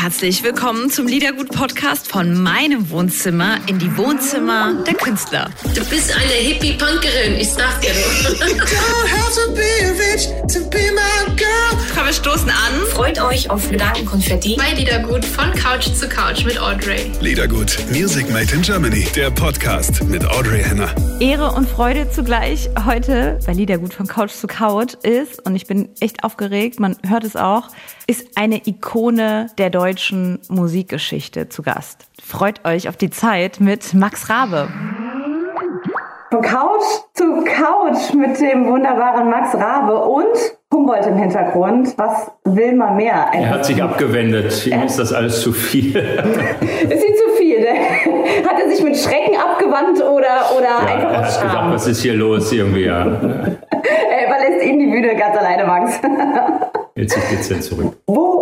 Herzlich willkommen zum Liedergut-Podcast von meinem Wohnzimmer in die Wohnzimmer der Künstler. Du bist eine Hippie-Punkerin, ich sag dir nur. Komm, wir stoßen an. Freut euch auf Gedankenkonfetti. Bei Liedergut von Couch zu Couch mit Audrey. Liedergut, Music Made in Germany, der Podcast mit Audrey Henner. Ehre und Freude zugleich heute bei Liedergut von Couch zu Couch ist, und ich bin echt aufgeregt, man hört es auch, ist eine Ikone der deutschen Musikgeschichte zu Gast. Freut euch auf die Zeit mit Max Rabe. Von Couch zu Couch mit dem wunderbaren Max Rabe und Humboldt im Hintergrund. Was will man mehr? Er hat sich abgewendet. Ihm ist das alles zu viel. ist ihm zu viel? Ne? Hat er sich mit Schrecken abgewandt oder, oder ja, einfach er hat gedacht, was ist hier los irgendwie? Ja. Er überlässt ihm die Bühne ganz alleine, Max. Jetzt geht's jetzt zurück. Wo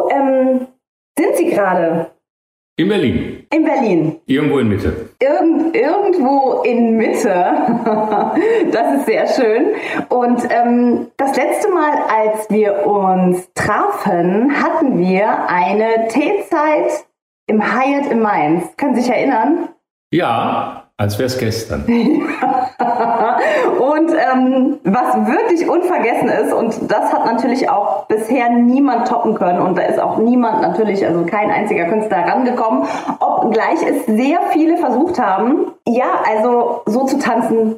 gerade? In Berlin. In Berlin. Irgendwo in Mitte. Irgend, irgendwo in Mitte. das ist sehr schön. Und ähm, das letzte Mal, als wir uns trafen, hatten wir eine Teezeit im Hyatt in Mainz. Können Sie sich erinnern? Ja, als wäre es gestern. und ähm, was wirklich unvergessen ist, und das hat natürlich auch bisher niemand toppen können, und da ist auch niemand natürlich, also kein einziger Künstler rangekommen, obgleich es sehr viele versucht haben, ja, also so zu tanzen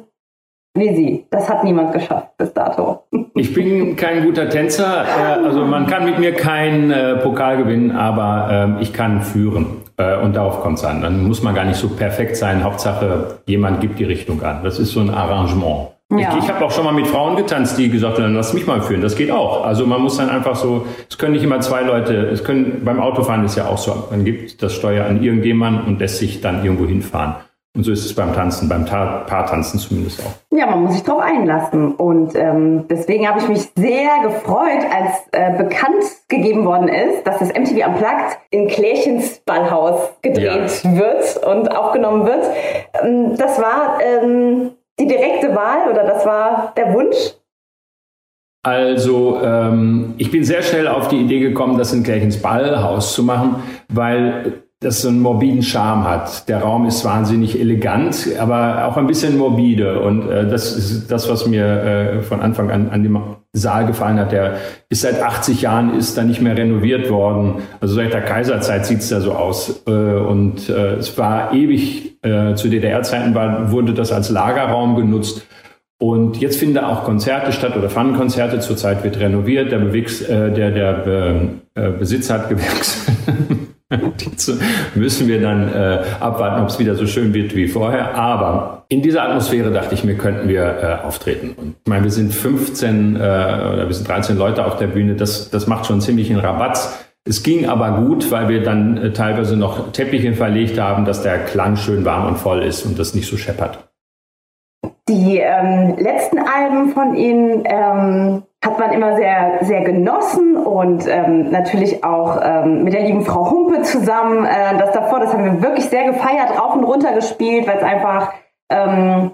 wie sie. Das hat niemand geschafft bis dato. Ich bin kein guter Tänzer, äh, also man kann mit mir keinen äh, Pokal gewinnen, aber äh, ich kann führen. Äh, und darauf kommt es an. Dann muss man gar nicht so perfekt sein. Hauptsache, jemand gibt die Richtung an. Das ist so ein Arrangement. Ja. Ich, ich habe auch schon mal mit Frauen getanzt, die gesagt haben, lass mich mal führen. Das geht auch. Also man muss dann einfach so, es können nicht immer zwei Leute, es können, beim Autofahren ist ja auch so, man gibt das Steuer an irgendjemanden und lässt sich dann irgendwo hinfahren. Und so ist es beim Tanzen, beim Ta Paartanzen zumindest auch. Ja, man muss sich drauf einlassen. Und ähm, deswegen habe ich mich sehr gefreut, als äh, bekannt gegeben worden ist, dass das MTV Unplugged in Klärchens Ballhaus gedreht Ja. wird und aufgenommen wird. Ähm, das war ähm, die direkte Wahl oder das war der Wunsch. Also ähm, ich bin sehr schnell auf die Idee gekommen, das in Kirchens Ballhaus zu machen, weil das so einen morbiden Charme hat. Der Raum ist wahnsinnig elegant, aber auch ein bisschen morbide. Und äh, das ist das, was mir äh, von Anfang an an dem Saal gefallen hat. Der ist seit 80 Jahren, ist da nicht mehr renoviert worden. Also seit der Kaiserzeit sieht es da so aus. Äh, und äh, es war ewig, äh, zu DDR-Zeiten war, wurde das als Lagerraum genutzt. Und jetzt finden da auch Konzerte statt oder fanden Konzerte. Zurzeit wird renoviert. Der, Bewix, äh, der, der Be, äh, Besitzer hat gewechselt. Müssen wir dann äh, abwarten, ob es wieder so schön wird wie vorher. Aber in dieser Atmosphäre dachte ich mir, könnten wir äh, auftreten. Und ich meine, wir sind 15 äh, oder wir sind 13 Leute auf der Bühne. Das, das macht schon ziemlich einen Rabatz. Es ging aber gut, weil wir dann äh, teilweise noch Teppiche verlegt haben, dass der Klang schön warm und voll ist und das nicht so scheppert. Die ähm, letzten Alben von Ihnen ähm, hat man immer sehr, sehr genossen und ähm, natürlich auch ähm, mit der lieben Frau Humpe zusammen. Äh, das davor, das haben wir wirklich sehr gefeiert, rauf und runter gespielt, weil es einfach, ähm,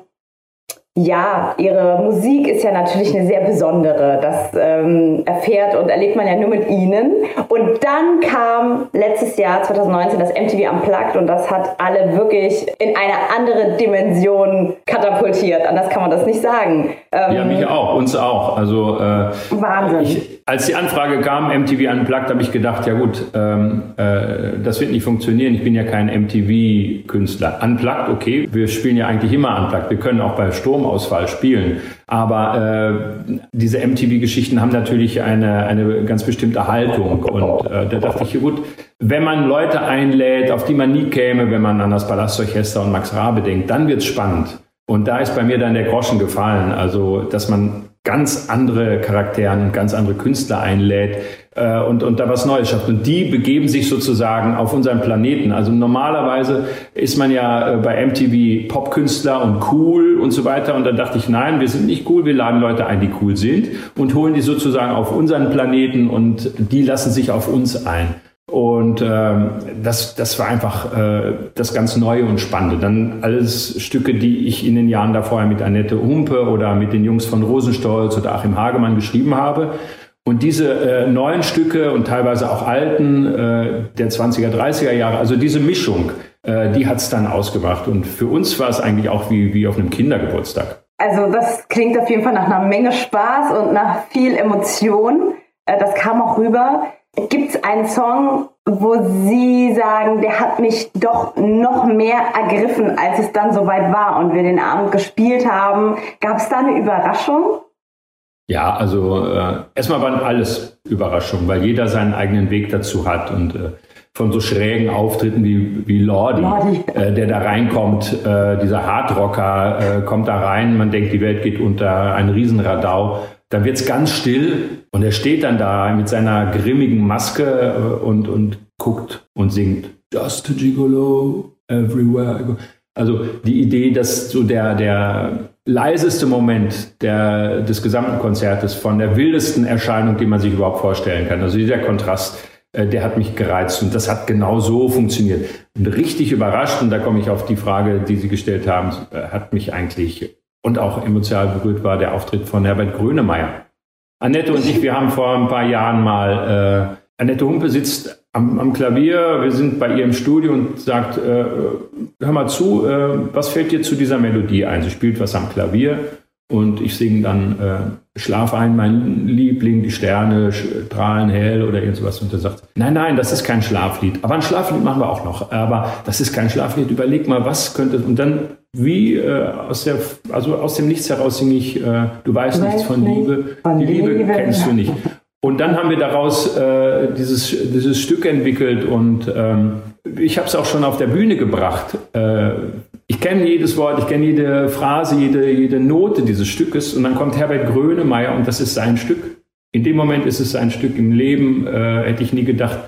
ja, ihre Musik ist ja natürlich eine sehr besondere. Das ähm, erfährt und erlebt man ja nur mit ihnen. Und dann kam letztes Jahr, 2019, das MTV Unplugged und das hat alle wirklich in eine andere Dimension katapultiert. Anders kann man das nicht sagen. Ähm, Ja, mich auch, uns auch. Also äh, Wahnsinn. Ich, als die Anfrage kam, MTV Unplugged, habe ich gedacht, ja gut, ähm, äh, das wird nicht funktionieren. Ich bin ja kein MTV-Künstler. Unplugged, okay, wir spielen ja eigentlich immer Unplugged. Wir können auch bei Stromausfall spielen. Aber äh, diese MTV-Geschichten haben natürlich eine, eine ganz bestimmte Haltung. Und äh, da dachte ich, ja gut, wenn man Leute einlädt, auf die man nie käme, wenn man an das Palastorchester und Max Rabe denkt, dann wird's spannend. Und da ist bei mir dann der Groschen gefallen. Also, dass man ganz andere Charaktere und ganz andere Künstler einlädt äh, und, und da was Neues schafft. Und die begeben sich sozusagen auf unseren Planeten. Also normalerweise ist man ja äh, bei MTV Popkünstler und cool und so weiter. Und dann dachte ich, nein, wir sind nicht cool, wir laden Leute ein, die cool sind und holen die sozusagen auf unseren Planeten und die lassen sich auf uns ein. Und ähm, das, das war einfach äh, das ganz Neue und Spannende. Dann alles Stücke, die ich in den Jahren davor mit Annette Humpe oder mit den Jungs von Rosenstolz oder Achim Hagemann geschrieben habe. Und diese äh, neuen Stücke und teilweise auch alten äh, der 20er, 30er Jahre, also diese Mischung, äh, die hat es dann ausgemacht. Und für uns war es eigentlich auch wie, wie auf einem Kindergeburtstag. Also das klingt auf jeden Fall nach einer Menge Spaß und nach viel Emotion. Äh, das kam auch rüber. Gibt es einen Song, wo Sie sagen, der hat mich doch noch mehr ergriffen, als es dann soweit war und wir den Abend gespielt haben? Gab es da eine Überraschung? Ja, also äh, erstmal waren alles Überraschungen, weil jeder seinen eigenen Weg dazu hat und äh, von so schrägen Auftritten wie, wie Lordi, Lordi. Äh, der da reinkommt, äh, dieser Hardrocker äh, kommt da rein, man denkt, die Welt geht unter, ein Riesenradau. Dann wird's ganz still und er steht dann da mit seiner grimmigen Maske äh, und, und guckt und singt Just a Gigolo everywhere. Also die Idee, dass so der, der leiseste Moment der, des gesamten Konzertes von der wildesten Erscheinung, die man sich überhaupt vorstellen kann. Also dieser Kontrast, äh, der hat mich gereizt und das hat genau so funktioniert. Und richtig überrascht, und da komme ich auf die Frage, die Sie gestellt haben, äh, hat mich eigentlich und auch emotional berührt war der Auftritt von Herbert Grönemeyer. Annette und ich, wir haben vor ein paar Jahren mal, äh, Annette Humpe sitzt am, am, Klavier, wir sind bei ihr im Studio und sagt, äh, hör mal zu, äh, was fällt dir zu dieser Melodie ein? Sie spielt was am Klavier und ich singe dann äh, Schlaf ein, mein Liebling, die Sterne strahlen hell oder irgendwas. Und er sagt, nein, nein, das ist kein Schlaflied. Aber ein Schlaflied machen wir auch noch. Aber das ist kein Schlaflied. Überleg mal, was könnte. Und dann, wie äh, aus der, also aus dem Nichts heraus singe ich, äh, du weißt nichts von Liebe. Von die Liebe, Liebe kennst du nicht. Und dann haben wir daraus äh, dieses, dieses Stück entwickelt und ähm, ich habe es auch schon auf der Bühne gebracht. Äh, ich kenne jedes Wort, ich kenne jede Phrase, jede, jede Note dieses Stückes und dann kommt Herbert Grönemeyer und das ist sein Stück. In dem Moment ist es sein Stück im Leben, äh, hätte ich nie gedacht.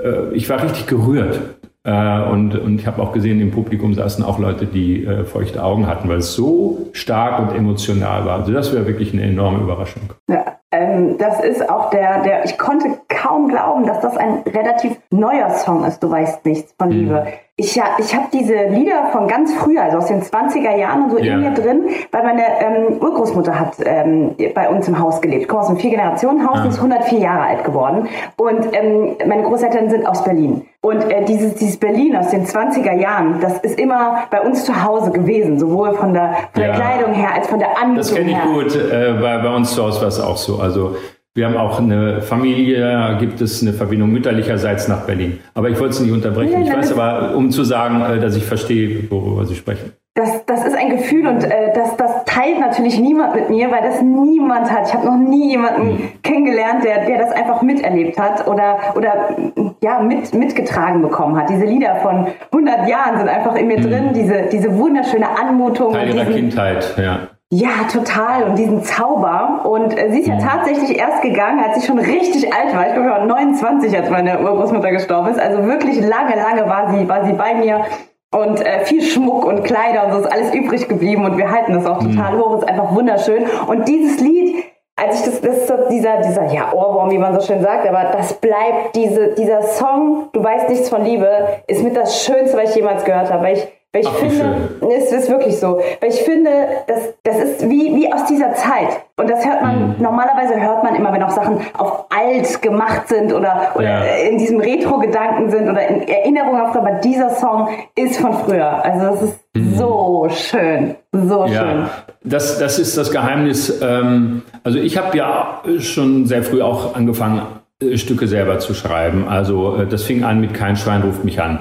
Äh, ich war richtig gerührt. Äh, und, und ich habe auch gesehen, im Publikum saßen auch Leute, die äh, feuchte Augen hatten, weil es so stark und emotional war. Also das wäre wirklich eine enorme Überraschung. Ja, ähm, das ist auch der, der, ich konnte kaum glauben, dass das ein relativ neuer Song ist, du weißt nichts von Liebe. Mhm. Ich, ich habe diese Lieder von ganz früher, also aus den 20er Jahren und so ja. in mir drin, weil meine ähm, Urgroßmutter hat ähm, bei uns im Haus gelebt. Ich komme aus einem Vier-Generationen-Haus ja. und ist 104 Jahre alt geworden. Und ähm, meine Großeltern sind aus Berlin. Und äh, dieses, dieses Berlin aus den 20er Jahren, das ist immer bei uns zu Hause gewesen, sowohl von der, von der Kleidung her als von der Anmutung Das kenne ich gut. Äh, bei, bei uns zu Hause war es auch so. Also wir haben auch eine Familie, gibt es eine Verbindung mütterlicherseits nach Berlin. Aber ich wollte es nicht unterbrechen. ich weiß aber, um zu sagen, äh, dass ich verstehe, worüber Sie sprechen. Das, das ist ein Gefühl und äh, das, das teilt natürlich niemand mit mir, weil das niemand hat. Ich habe noch nie jemanden mhm. kennengelernt, der, der das einfach miterlebt hat oder, oder ja, mit, mitgetragen bekommen hat. Diese Lieder von 100 Jahren sind einfach in mir mhm. drin, diese, diese wunderschöne Anmutung. Teil ihrer Kindheit, ja. Ja, total. Und diesen Zauber. Und äh, sie ist ja mhm. tatsächlich erst gegangen, als sie schon richtig alt war. Ich glaube, ich war 29, als meine Urgroßmutter gestorben ist. Also wirklich lange, lange war sie, war sie bei mir. Und äh, viel Schmuck und Kleider und so ist alles übrig geblieben. Und wir halten das auch mhm. total hoch. Ist einfach wunderschön. Und dieses Lied, als ich das, das ist so dieser, dieser, ja, Ohrwurm, wie man so schön sagt, aber das bleibt, diese, dieser Song, du weißt nichts von Liebe, ist mit das Schönste, was ich jemals gehört habe. Weil ich weil ich Ach, finde, es ist wirklich so. Weil ich finde, das, das ist wie, wie aus dieser Zeit. Und das hört man, mhm. normalerweise hört man immer, wenn auch Sachen auf alt gemacht sind oder, oder ja. in diesem Retro-Gedanken sind oder in Erinnerung auf, aber dieser Song ist von früher. Also das ist mhm. so schön. So ja, schön. Das, das ist das Geheimnis. Ähm, also ich habe ja schon sehr früh auch angefangen, äh, Stücke selber zu schreiben. Also äh, das fing an mit Kein Schwein ruft mich an.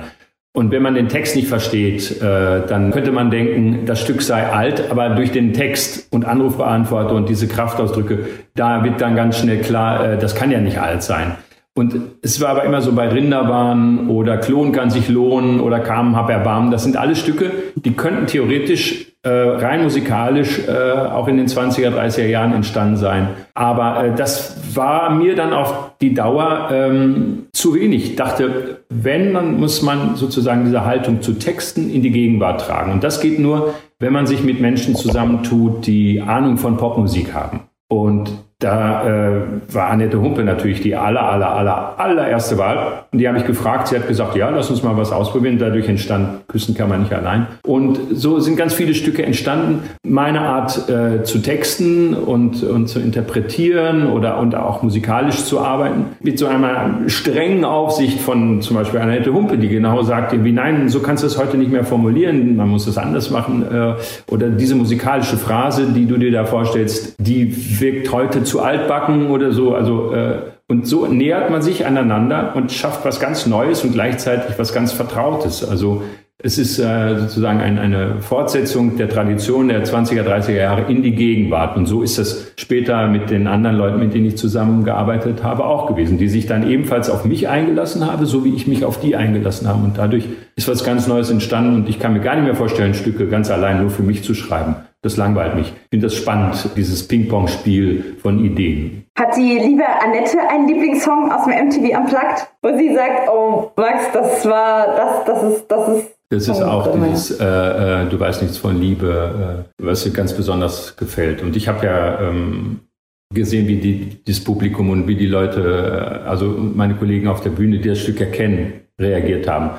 Und wenn man den Text nicht versteht, äh, dann könnte man denken, das Stück sei alt, aber durch den Text und Anrufbeantworter und diese Kraftausdrücke, da wird dann ganz schnell klar, äh, das kann ja nicht alt sein. Und es war aber immer so bei Rinderbahn oder Klon kann sich lohnen oder Kamen hab erbarmen. Das sind alles Stücke, die könnten theoretisch äh, rein musikalisch äh, auch in den 20er, 30er Jahren entstanden sein. Aber äh, das war mir dann auf die Dauer ähm, zu wenig. Ich dachte, wenn, dann muss man sozusagen diese Haltung zu Texten in die Gegenwart tragen. Und das geht nur, wenn man sich mit Menschen zusammentut, die Ahnung von Popmusik haben. Und da äh, war Annette Humpe natürlich die aller, aller, aller, allererste Wahl. Und die habe ich gefragt. Sie hat gesagt, ja, lass uns mal was ausprobieren. Dadurch entstand Küssen kann man nicht allein. Und so sind ganz viele Stücke entstanden. Meine Art äh, zu texten und, und zu interpretieren oder und auch musikalisch zu arbeiten. Mit so einer strengen Aufsicht von zum Beispiel Annette Humpe, die genau sagt, wie nein, so kannst du es heute nicht mehr formulieren. Man muss es anders machen. Äh, oder diese musikalische Phrase, die du dir da vorstellst, die wirkt heute zu altbacken oder so. Also äh, und so nähert man sich aneinander und schafft was ganz Neues und gleichzeitig was ganz Vertrautes. Also es ist äh, sozusagen ein, eine Fortsetzung der Tradition der 20er, 30er Jahre in die Gegenwart. Und so ist das später mit den anderen Leuten, mit denen ich zusammengearbeitet habe, auch gewesen, die sich dann ebenfalls auf mich eingelassen habe, so wie ich mich auf die eingelassen habe. Und dadurch ist was ganz Neues entstanden. Und ich kann mir gar nicht mehr vorstellen, Stücke ganz allein nur für mich zu schreiben. Das langweilt mich. Ich finde das spannend, dieses Ping-Pong-Spiel von Ideen. Hat die liebe Annette einen Lieblingssong aus dem MTV Unplugged, wo sie sagt, oh Max, das war, das, das ist, das ist das ist auch dieses, äh, äh, du weißt nichts von Liebe, äh, was dir ganz besonders gefällt. Und ich habe ja ähm, gesehen, wie die, das Publikum und wie die Leute, äh, also meine Kollegen auf der Bühne, die das Stück erkennen, reagiert haben.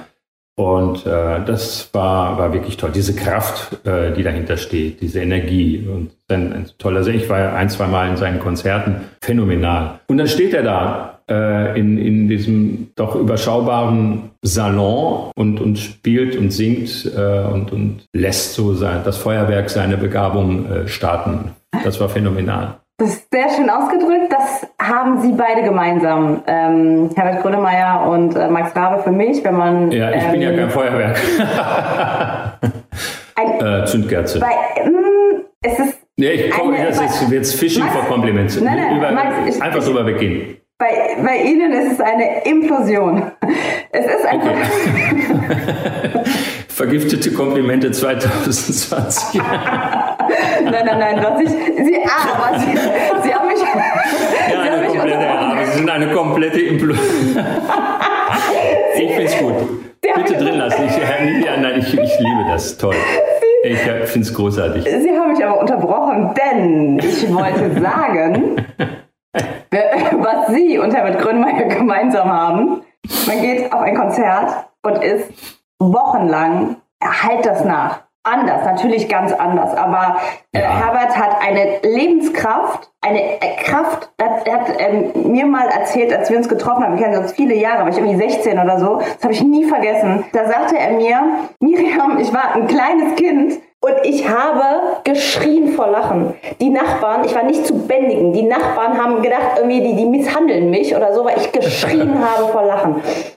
Und äh, das war, war wirklich toll. Diese Kraft, äh, die dahinter steht, diese Energie. Und ein, ein toller, also ich war ein, zwei Mal in seinen Konzerten, phänomenal. Und dann steht er da äh, in, in diesem doch überschaubaren Salon und, und spielt und singt äh, und, und lässt so sein, das Feuerwerk seine Begabung äh, starten. Das war phänomenal. Das ist sehr schön ausgedrückt. Das haben Sie beide gemeinsam, ähm, Herbert Grönemeyer und äh, Max Rabe für mich, wenn man. Ja, ich ähm, bin ja ähm, kein Feuerwerk. ein, äh, Zündkerze. Bei, ähm, es ist. Nee, ich komme, das ist jetzt Fishing Max, for Compliments. Nein, nein, Über, Max, ich, einfach drüber weggehen. Bei, bei Ihnen ist es eine Implosion. Es ist einfach. Okay. Vergiftete Komplimente 2020. nein, nein, nein, was ich. Sie, ah, aber Sie, Sie haben mich. Ja, eine komplette, ja, Sie sind eine komplette Implosion. ich finde es gut. Bitte drin lassen. Ich, nein, ich, ich liebe das. Toll. Ich finde es großartig. Sie haben mich aber unterbrochen, denn ich wollte sagen, was Sie und Herbert Grönemeyer gemeinsam haben. Man geht auf ein Konzert und ist wochenlang, halt das nach. Anders, natürlich ganz anders. Aber äh, ja. Herbert hat eine Lebenskraft, eine äh, Kraft. Er hat ähm, mir mal erzählt, als wir uns getroffen haben, wir kennen uns viele Jahre, aber ich irgendwie 16 oder so, das habe ich nie vergessen. Da sagte er mir, Miriam, ich war ein kleines Kind und ich habe geschrien vor Lachen. Die Nachbarn, ich war nicht zu bändigen. Die Nachbarn haben gedacht, irgendwie, die, die misshandeln mich oder so, weil ich geschrien habe vor Lachen.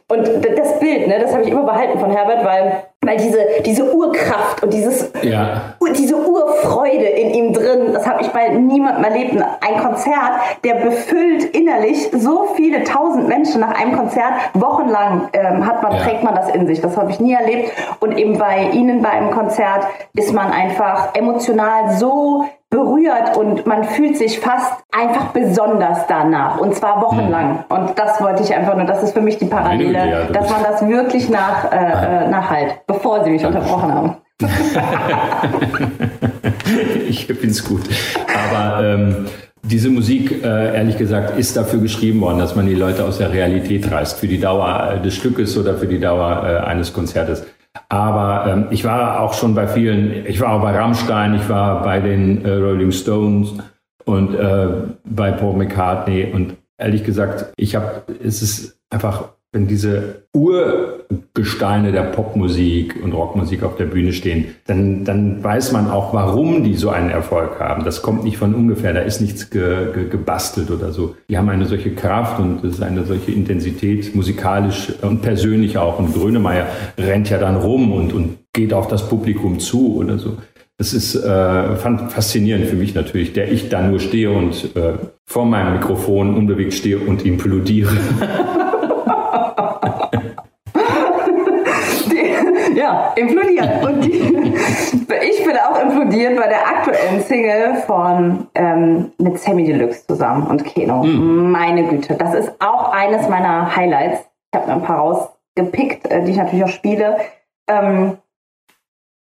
Und das Bild, ne, das habe ich immer behalten von Herbert, weil, weil diese, diese Urkraft und dieses, ja. diese Urfreude in ihm drin, das habe ich bei niemandem erlebt. Ein Konzert, der befüllt innerlich so viele tausend Menschen nach einem Konzert. Wochenlang ähm, hat man, ja. trägt man das in sich. Das habe ich nie erlebt. Und eben bei Ihnen bei einem Konzert ist man einfach emotional so berührt und man fühlt sich fast einfach besonders danach und zwar wochenlang. Mhm. Und das wollte ich einfach nur, das ist für mich die Parallele, ja, dass man das wirklich nach, äh, äh nachhalt, bevor Sie mich unterbrochen haben. ich finde es gut. Aber ähm, diese Musik, äh, ehrlich gesagt, ist dafür geschrieben worden, dass man die Leute aus der Realität reißt, für die Dauer des Stückes oder für die Dauer äh, eines Konzertes. Aber ähm, ich war auch schon bei vielen, ich war auch bei Rammstein, ich war bei den äh, Rolling Stones und äh, bei Paul McCartney. Und ehrlich gesagt, ich habe, es ist einfach wenn diese Urgesteine der Popmusik und Rockmusik auf der Bühne stehen, dann, dann weiß man auch, warum die so einen Erfolg haben. Das kommt nicht von ungefähr, da ist nichts ge, ge, gebastelt oder so. Die haben eine solche Kraft und es ist eine solche Intensität, musikalisch und persönlich auch. Und Grönemeyer rennt ja dann rum und, und geht auf das Publikum zu oder so. Das ist äh, faszinierend für mich natürlich, der ich da nur stehe und äh, vor meinem Mikrofon unbewegt stehe und ja, implodiert. Und die, ich bin auch implodiert bei der aktuellen Single von ähm, mit Sammy Deluxe zusammen und Keno. Mhm. Meine Güte, das ist auch eines meiner Highlights. Ich habe mir ein paar rausgepickt, äh, die ich natürlich auch spiele. Ähm,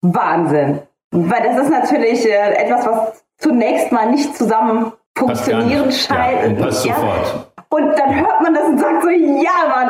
Wahnsinn. Weil das ist natürlich äh, etwas, was zunächst mal nicht zusammen funktionieren scheint. Ja, und ja. Und dann hört man das und sagt so, ja.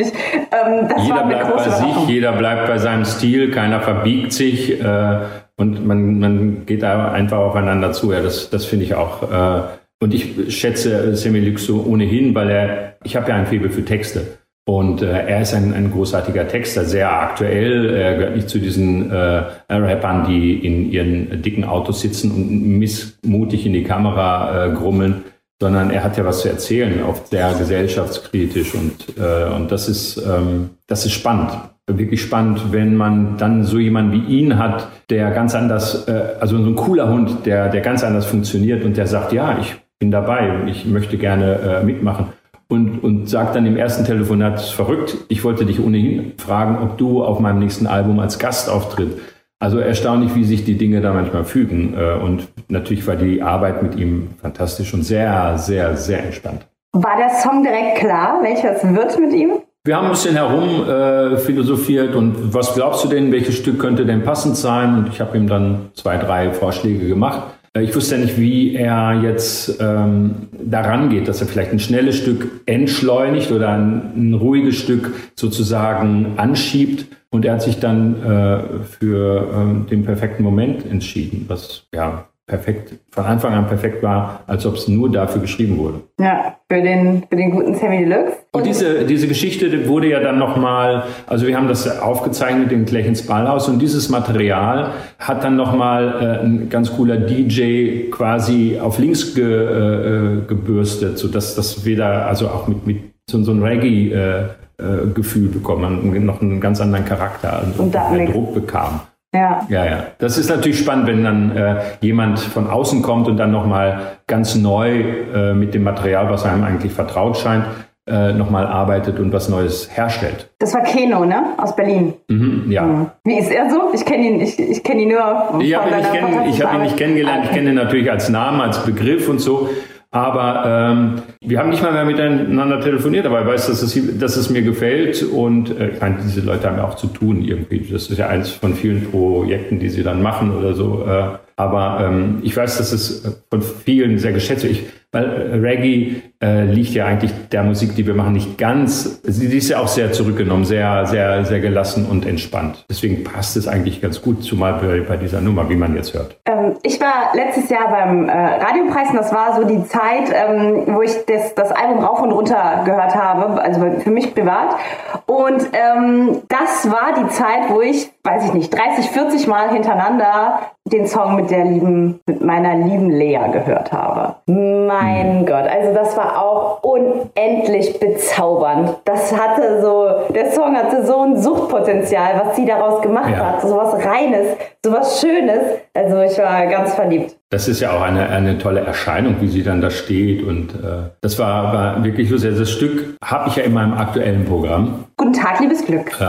Richtig. Ähm, jeder bleibt bei sich, jeder bleibt bei seinem Stil, keiner verbiegt sich äh, und man, man geht da einfach aufeinander zu. Ja, das, das finde ich auch. Äh, und ich schätze Semmelux so ohnehin, weil er, ich habe ja ein Faible für Texte. Und äh, er ist ein, ein großartiger Texter, sehr aktuell. Er gehört nicht zu diesen äh, Rappern, die in ihren dicken Autos sitzen und missmutig in die Kamera äh, grummeln, sondern er hat ja was zu erzählen, oft sehr gesellschaftskritisch und, äh, und das ist, ähm, das ist spannend. Wirklich spannend, wenn man dann so jemanden wie ihn hat, der ganz anders, äh, also so ein cooler Hund, der, der ganz anders funktioniert und der sagt, ja, ich bin dabei, ich möchte gerne äh, mitmachen und, und sagt dann im ersten Telefonat, verrückt, ich wollte dich ohnehin fragen, ob du auf meinem nächsten Album als Gast auftritt. Also erstaunlich, wie sich die Dinge da manchmal fügen. Äh, und natürlich war die Arbeit mit ihm fantastisch und sehr, sehr, sehr entspannt. War der Song direkt klar, welches wird mit ihm? Wir haben ein bisschen herum äh, philosophiert und was glaubst du denn, welches Stück könnte denn passend sein? Und ich habe ihm dann zwei, drei Vorschläge gemacht. Äh, ich wusste ja nicht, wie er jetzt ähm, daran geht, dass er vielleicht ein schnelles Stück entschleunigt oder ein, ein ruhiges Stück sozusagen anschiebt. Und er hat sich dann äh, für äh, den perfekten Moment entschieden, was ja perfekt, von Anfang an perfekt war, als ob es nur dafür geschrieben wurde. Ja, für den, für den guten Sammy Deluxe. Und diese, diese Geschichte wurde ja dann nochmal, also wir haben das aufgezeichnet in Klechens Ballhaus und dieses Material hat dann nochmal äh, ein ganz cooler DJ quasi auf links ge, äh, gebürstet, sodass das wieder, also auch mit, mit so, so ein Reggae äh, äh Gefühl bekommen, noch einen ganz anderen Charakter und, und Druck bekam. Ja. ja, ja. Das ist natürlich spannend, wenn dann äh, jemand von außen kommt und dann nochmal ganz neu äh, mit dem Material, was einem eigentlich vertraut scheint, äh, nochmal arbeitet und was Neues herstellt. Das war Keno, ne? Aus Berlin. Mhm, ja. Mhm. Wie ist er so? Ich kenne ihn, ich, ich kenne ihn nur. Ich habe ihn, nicht, kenn, hab ihn nicht kennengelernt. Okay. Ich kenne ihn natürlich als Namen, als Begriff und so. Aber ähm, wir haben nicht mal mehr miteinander telefoniert, aber er weiß, dass es, dass es mir gefällt. Und äh, ich meine, diese Leute haben ja auch zu tun irgendwie. Das ist ja eins von vielen Projekten, die sie dann machen oder so. Äh, aber ähm, ich weiß, dass es von vielen sehr geschätzt wird. Ich, weil Reggae äh, liegt ja eigentlich der Musik, die wir machen, nicht ganz. Sie ist ja auch sehr zurückgenommen, sehr, sehr, sehr gelassen und entspannt. Deswegen passt es eigentlich ganz gut, zumal bei, bei dieser Nummer, wie man jetzt hört. Ähm, ich war letztes Jahr beim äh, Radiopreis und das war so die Zeit, ähm, wo ich das, das Album rauf und runter gehört habe, also für mich privat. Und ähm, das war die Zeit, wo ich, weiß ich nicht, 30, 40 Mal hintereinander den Song mit der lieben, mit meiner lieben Lea gehört habe. Mein mhm. Gott, also das war auch unendlich bezaubernd. Das hatte so, der Song hatte so ein Suchtpotenzial, was sie daraus gemacht ja. hat. So was Reines, so was Schönes. Also ich war ganz verliebt. Das ist ja auch eine, eine tolle Erscheinung, wie sie dann da steht. Und äh, das war, war wirklich lustig. Das Stück habe ich ja in meinem aktuellen Programm. Guten Tag, liebes Glück. Äh,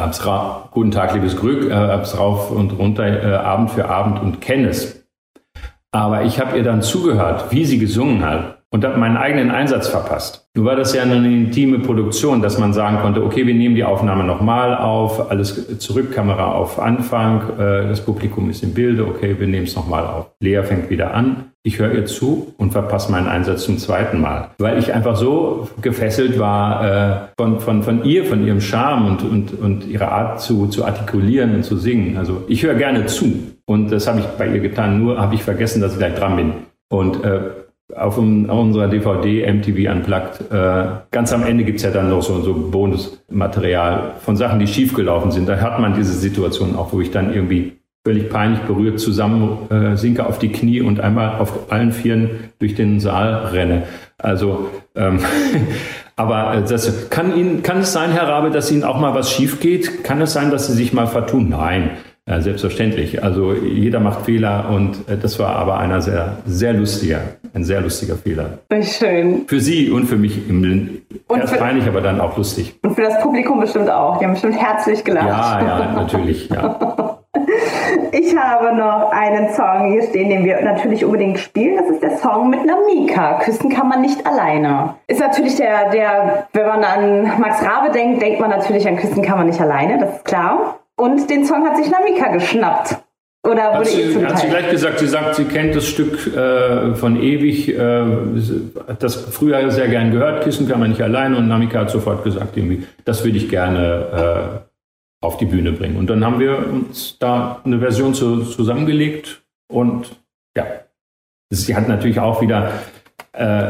Guten Tag, liebes Glück. Äh, hab's rauf und runter, äh, Abend für Abend und kenne es. Aber ich habe ihr dann zugehört, wie sie gesungen hat und habe meinen eigenen Einsatz verpasst. Nun war das ja eine intime Produktion, dass man sagen konnte, okay, wir nehmen die Aufnahme nochmal auf, alles zurück, Kamera auf Anfang, äh, das Publikum ist im Bilde, okay, wir nehmen es nochmal auf. Lea fängt wieder an, ich höre ihr zu und verpasse meinen Einsatz zum zweiten Mal, weil ich einfach so gefesselt war äh, von, von, von ihr, von ihrem Charme und, und, und ihrer Art zu, zu artikulieren und zu singen. Also ich höre gerne zu und das habe ich bei ihr getan, nur habe ich vergessen, dass ich gleich dran bin. Und äh, auf, unserer DVD MTV Unplugged, äh, ganz am Ende gibt's ja dann noch so, so Bonusmaterial von Sachen, die schiefgelaufen sind. Da hat man diese Situation auch, wo ich dann irgendwie völlig peinlich berührt zusammen äh, sinke auf die Knie und einmal auf allen Vieren durch den Saal renne. Also, ähm, aber äh, das, kann, Ihnen, kann es sein, Herr Rabe, dass Ihnen auch mal was schief geht? Kann es sein, dass Sie sich mal vertun? Nein. Ja, selbstverständlich. Also jeder macht Fehler und äh, das war aber einer sehr, sehr lustiger, ein sehr lustiger Fehler. Schön. Für Sie und für mich im, und erst peinlich, aber dann auch lustig. Und für das Publikum bestimmt auch. Die haben bestimmt herzlich gelacht. Ja, ja, natürlich, ja. Ich habe noch einen Song hier stehen, den wir natürlich unbedingt spielen. Das ist der Song mit Namika. Küssen kann man nicht alleine. Ist natürlich der, der, wenn man an Max Rabe denkt, denkt man natürlich an Küssen kann man nicht alleine, das ist klar. Und den Song hat sich Namika geschnappt. Oder Hat wurde ihr sie, hat sie gleich gesagt, sie sagt, sie kennt das Stück äh, von ewig, äh, sie hat das früher sehr gern gehört, Kissen kann man nicht alleine und Namika hat sofort gesagt, irgendwie, das würde ich gerne äh, auf die Bühne bringen. Und dann haben wir uns da eine Version zu, zusammengelegt und ja, sie hat natürlich auch wieder äh,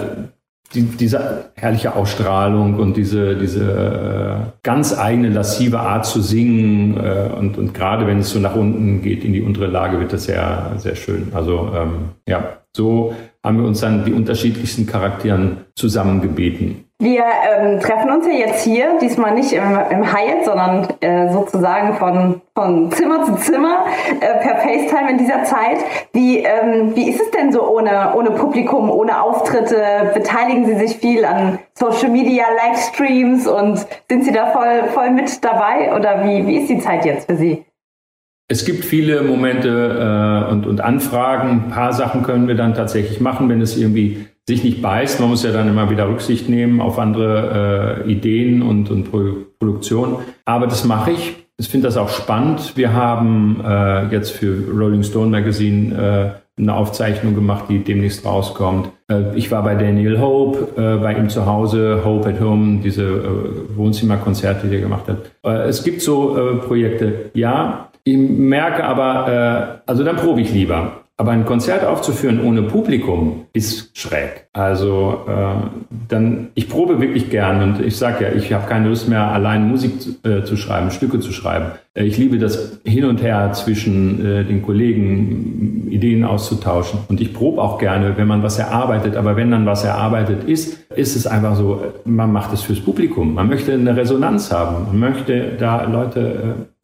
die, diese herrliche Ausstrahlung und diese, diese äh, ganz eigene lassive Art zu singen äh, und, und gerade wenn es so nach unten geht in die untere Lage, wird das sehr, sehr schön. Also ähm, ja, so haben wir uns dann die unterschiedlichsten Charakteren zusammengebeten. Wir ähm, treffen uns ja jetzt hier, diesmal nicht im, im Hyatt, sondern äh, sozusagen von, von Zimmer zu Zimmer äh, per FaceTime in dieser Zeit. Wie, ähm, wie ist es denn so ohne, ohne Publikum, ohne Auftritte? Beteiligen Sie sich viel an Social Media, Livestreams und sind Sie da voll, voll mit dabei? Oder wie, wie ist die Zeit jetzt für Sie? Es gibt viele Momente äh, und, und Anfragen. Ein paar Sachen können wir dann tatsächlich machen, wenn es irgendwie sich nicht beißt. Man muss ja dann immer wieder Rücksicht nehmen auf andere äh, Ideen und, und Pro Produktion. Aber das mache ich. Ich finde das auch spannend. Wir haben äh, jetzt für Rolling Stone Magazine äh, eine Aufzeichnung gemacht, die demnächst rauskommt. Äh, ich war bei Daniel Hope, äh, bei ihm zu Hause, Hope at Home, diese äh, Wohnzimmerkonzerte, die er gemacht hat. Äh, es gibt so äh, Projekte, ja. Ich merke aber, äh, also dann probe ich lieber. Aber ein Konzert aufzuführen ohne Publikum ist schräg. Also äh, dann, ich probe wirklich gern und ich sage ja, ich habe keine Lust mehr, allein Musik zu, äh, zu schreiben, Stücke zu schreiben. Äh, ich liebe das Hin und Her zwischen äh, den Kollegen, Ideen auszutauschen. Und ich probe auch gerne, wenn man was erarbeitet. Aber wenn dann was erarbeitet ist, ist es einfach so, man macht es fürs Publikum. Man möchte eine Resonanz haben. Man möchte da Leute, äh,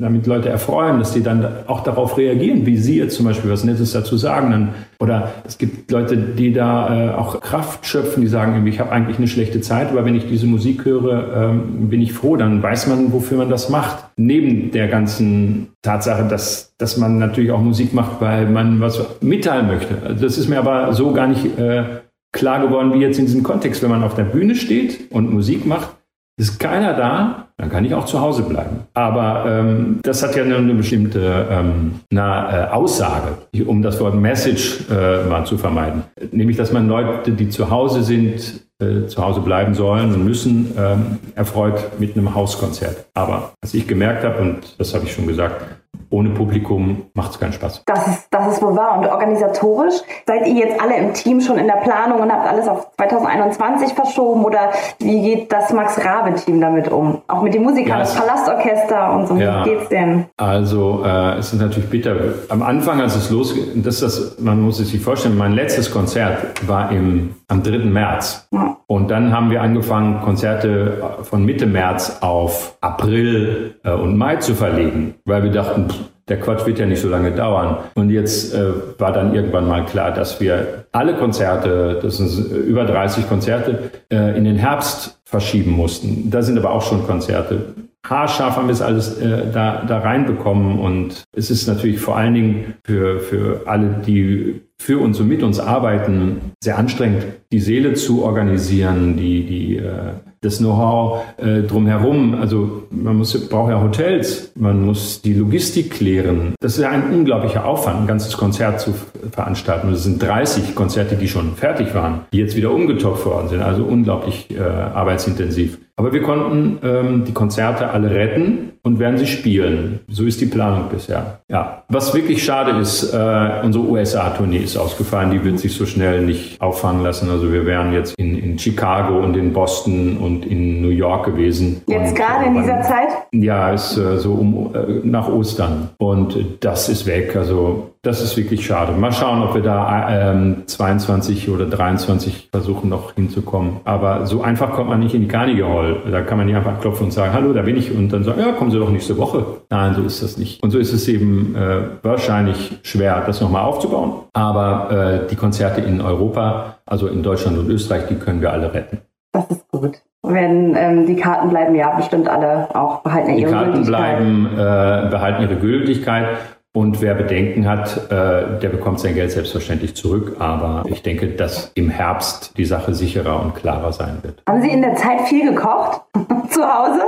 damit Leute erfreuen, dass die dann auch darauf reagieren, wie Sie jetzt zum Beispiel was Nettes dazu sagen. Dann, oder es gibt Leute, die da äh, auch Kraft schöpfen, die sagen, ich habe eigentlich eine schlechte Zeit, aber wenn ich diese Musik höre, ähm, bin ich froh. Dann weiß man, wofür man das macht. Neben der ganzen Tatsache, dass, dass man natürlich auch Musik macht, weil man was mitteilen möchte. Das ist mir aber so gar nicht äh, klar geworden, wie jetzt in diesem Kontext, wenn man auf der Bühne steht und Musik macht, ist keiner da, dann kann ich auch zu Hause bleiben. Aber ähm, das hat ja eine, bestimmte ähm, na, äh, Aussage, um das Wort Message äh, mal zu vermeiden. Nämlich, dass man Leute, die zu Hause sind, äh, zu Hause bleiben sollen und müssen, ähm, erfreut mit einem Hauskonzert. Aber was ich gemerkt habe, und das habe ich schon gesagt, ohne Publikum macht es keinen Spaß. Das ist, das ist wohl wahr. Und organisatorisch seid ihr jetzt alle im Team schon in der Planung und habt alles auf 2021 verschoben? Oder wie geht das Max-Rabe-Team damit um? Auch mit den Musikern, Ja, das es- Palastorchester und so. Ja. Wie geht's denn? Also äh, es ist natürlich bitter. Am Anfang, als es losging, das, das, man muss es sich vorstellen, mein letztes Konzert war im, am 3. März. Ja. Und dann haben wir angefangen, Konzerte von Mitte März auf April äh, und Mai zu verlegen, weil wir dachten, pff, der Quatsch wird ja nicht so lange dauern. Und jetzt äh, war dann irgendwann mal klar, dass wir alle Konzerte, das sind über 30 Konzerte, äh, in den Herbst verschieben mussten. Da sind aber auch schon Konzerte. Haarscharf haben wir es alles äh, da, da reinbekommen und es ist natürlich vor allen Dingen für, für alle, die für uns und mit uns arbeiten, sehr anstrengend, die Seele zu organisieren, die, die, äh, das Know-how äh, drumherum. Also man muss, braucht ja Hotels, man muss die Logistik klären. Das ist ja ein unglaublicher Aufwand, ein ganzes Konzert zu veranstalten. Es sind 30 Konzerte, die schon fertig waren, die jetzt wieder umgetopft worden sind. Also unglaublich äh, arbeitsintensiv. Aber wir konnten ähm, die Konzerte alle retten und werden sie spielen. So ist die Planung bisher. Ja, was wirklich schade ist, äh, unsere USA-Tournee ist ausgefallen. Die wird sich so schnell nicht auffangen lassen. Also wir wären jetzt in, in Chicago und in Boston und in New York gewesen. Jetzt Und, gerade in dieser Zeit? ja, ist äh, so um, äh, nach Ostern. Und das ist weg. Also das ist wirklich schade. Mal schauen, ob wir da äh, ähm, 22 oder 23 versuchen noch hinzukommen. Aber so einfach kommt man nicht in die Carnegie Hall. Da kann man nicht einfach klopfen und sagen, hallo, da bin ich. Und dann sagen, ja, kommen Sie doch nächste Woche. Nein, so ist das nicht. Und so ist es eben äh, wahrscheinlich schwer, das nochmal aufzubauen. Aber äh, die Konzerte in Europa, also in Deutschland und Österreich, die können wir alle retten. Das ist gut. Wenn ähm, die Karten bleiben ja bestimmt alle auch behalten Die ihre Karten Gültigkeit. bleiben, äh, behalten ihre Gültigkeit. Und wer Bedenken hat, äh, der bekommt sein Geld selbstverständlich zurück. Aber ich denke, dass im Herbst die Sache sicherer und klarer sein wird. Haben Sie in der Zeit viel gekocht zu Hause?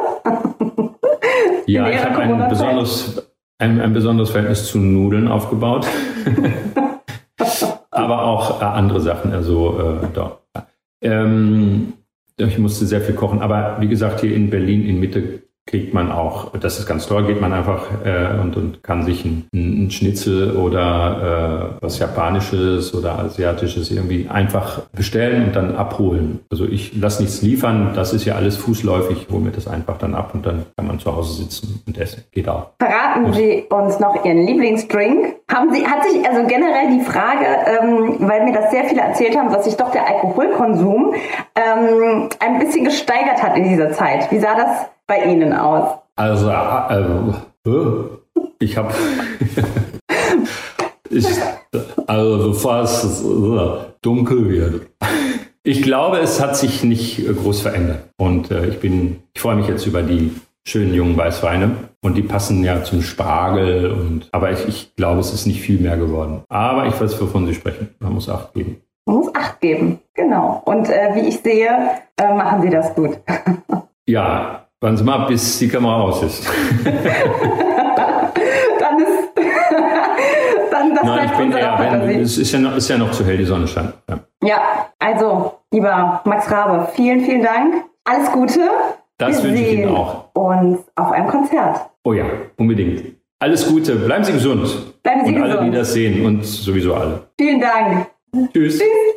Ja, ich habe ein besonderes, ein, ein besonderes Verhältnis zu Nudeln aufgebaut. Aber auch äh, andere Sachen, also äh, doch. Ähm, ich musste sehr viel kochen. Aber wie gesagt, hier in Berlin in Mitte kriegt man auch, das ist ganz toll, geht man einfach äh, und, und kann sich ein, ein Schnitzel oder äh, was Japanisches oder Asiatisches irgendwie einfach bestellen und dann abholen. Also ich lasse nichts liefern, das ist ja alles fußläufig, hole mir das einfach dann ab und dann kann man zu Hause sitzen und essen. Geht auch. Verraten Sie uns noch Ihren Lieblingsdrink. Haben Sie, hat sich also generell die Frage, ähm, weil mir das sehr viele erzählt haben, dass sich doch der Alkoholkonsum ähm, ein bisschen gesteigert hat in dieser Zeit. Wie sah das bei Ihnen aus? Also, äh, ich habe. ich, also, bevor es dunkel wird. Ich glaube, es hat sich nicht groß verändert. Und äh, ich bin, ich freue mich jetzt über die schönen jungen Weißweine. Und die passen ja zum Spargel. Und, aber ich, ich glaube, es ist nicht viel mehr geworden. Aber ich weiß, wovon Sie sprechen. Man muss Acht geben. Man muss Acht geben, genau. Und äh, wie ich sehe, äh, machen Sie das gut. ja, Warten Sie mal, bis die Kamera aus ist. dann ist. dann das Nein, ich bin eher, wenn, es ist ja, noch, ist ja noch zu hell, die Sonne scheint. Ja. ja, also, lieber Max Rabe, vielen, vielen Dank. Alles Gute. Das wünsche ich Ihnen auch. Und auf einem Konzert. Oh ja, unbedingt. Alles Gute, bleiben Sie gesund. Bleiben Sie und gesund. alle, die das sehen und sowieso alle. Vielen Dank. Tschüss. Tschüss.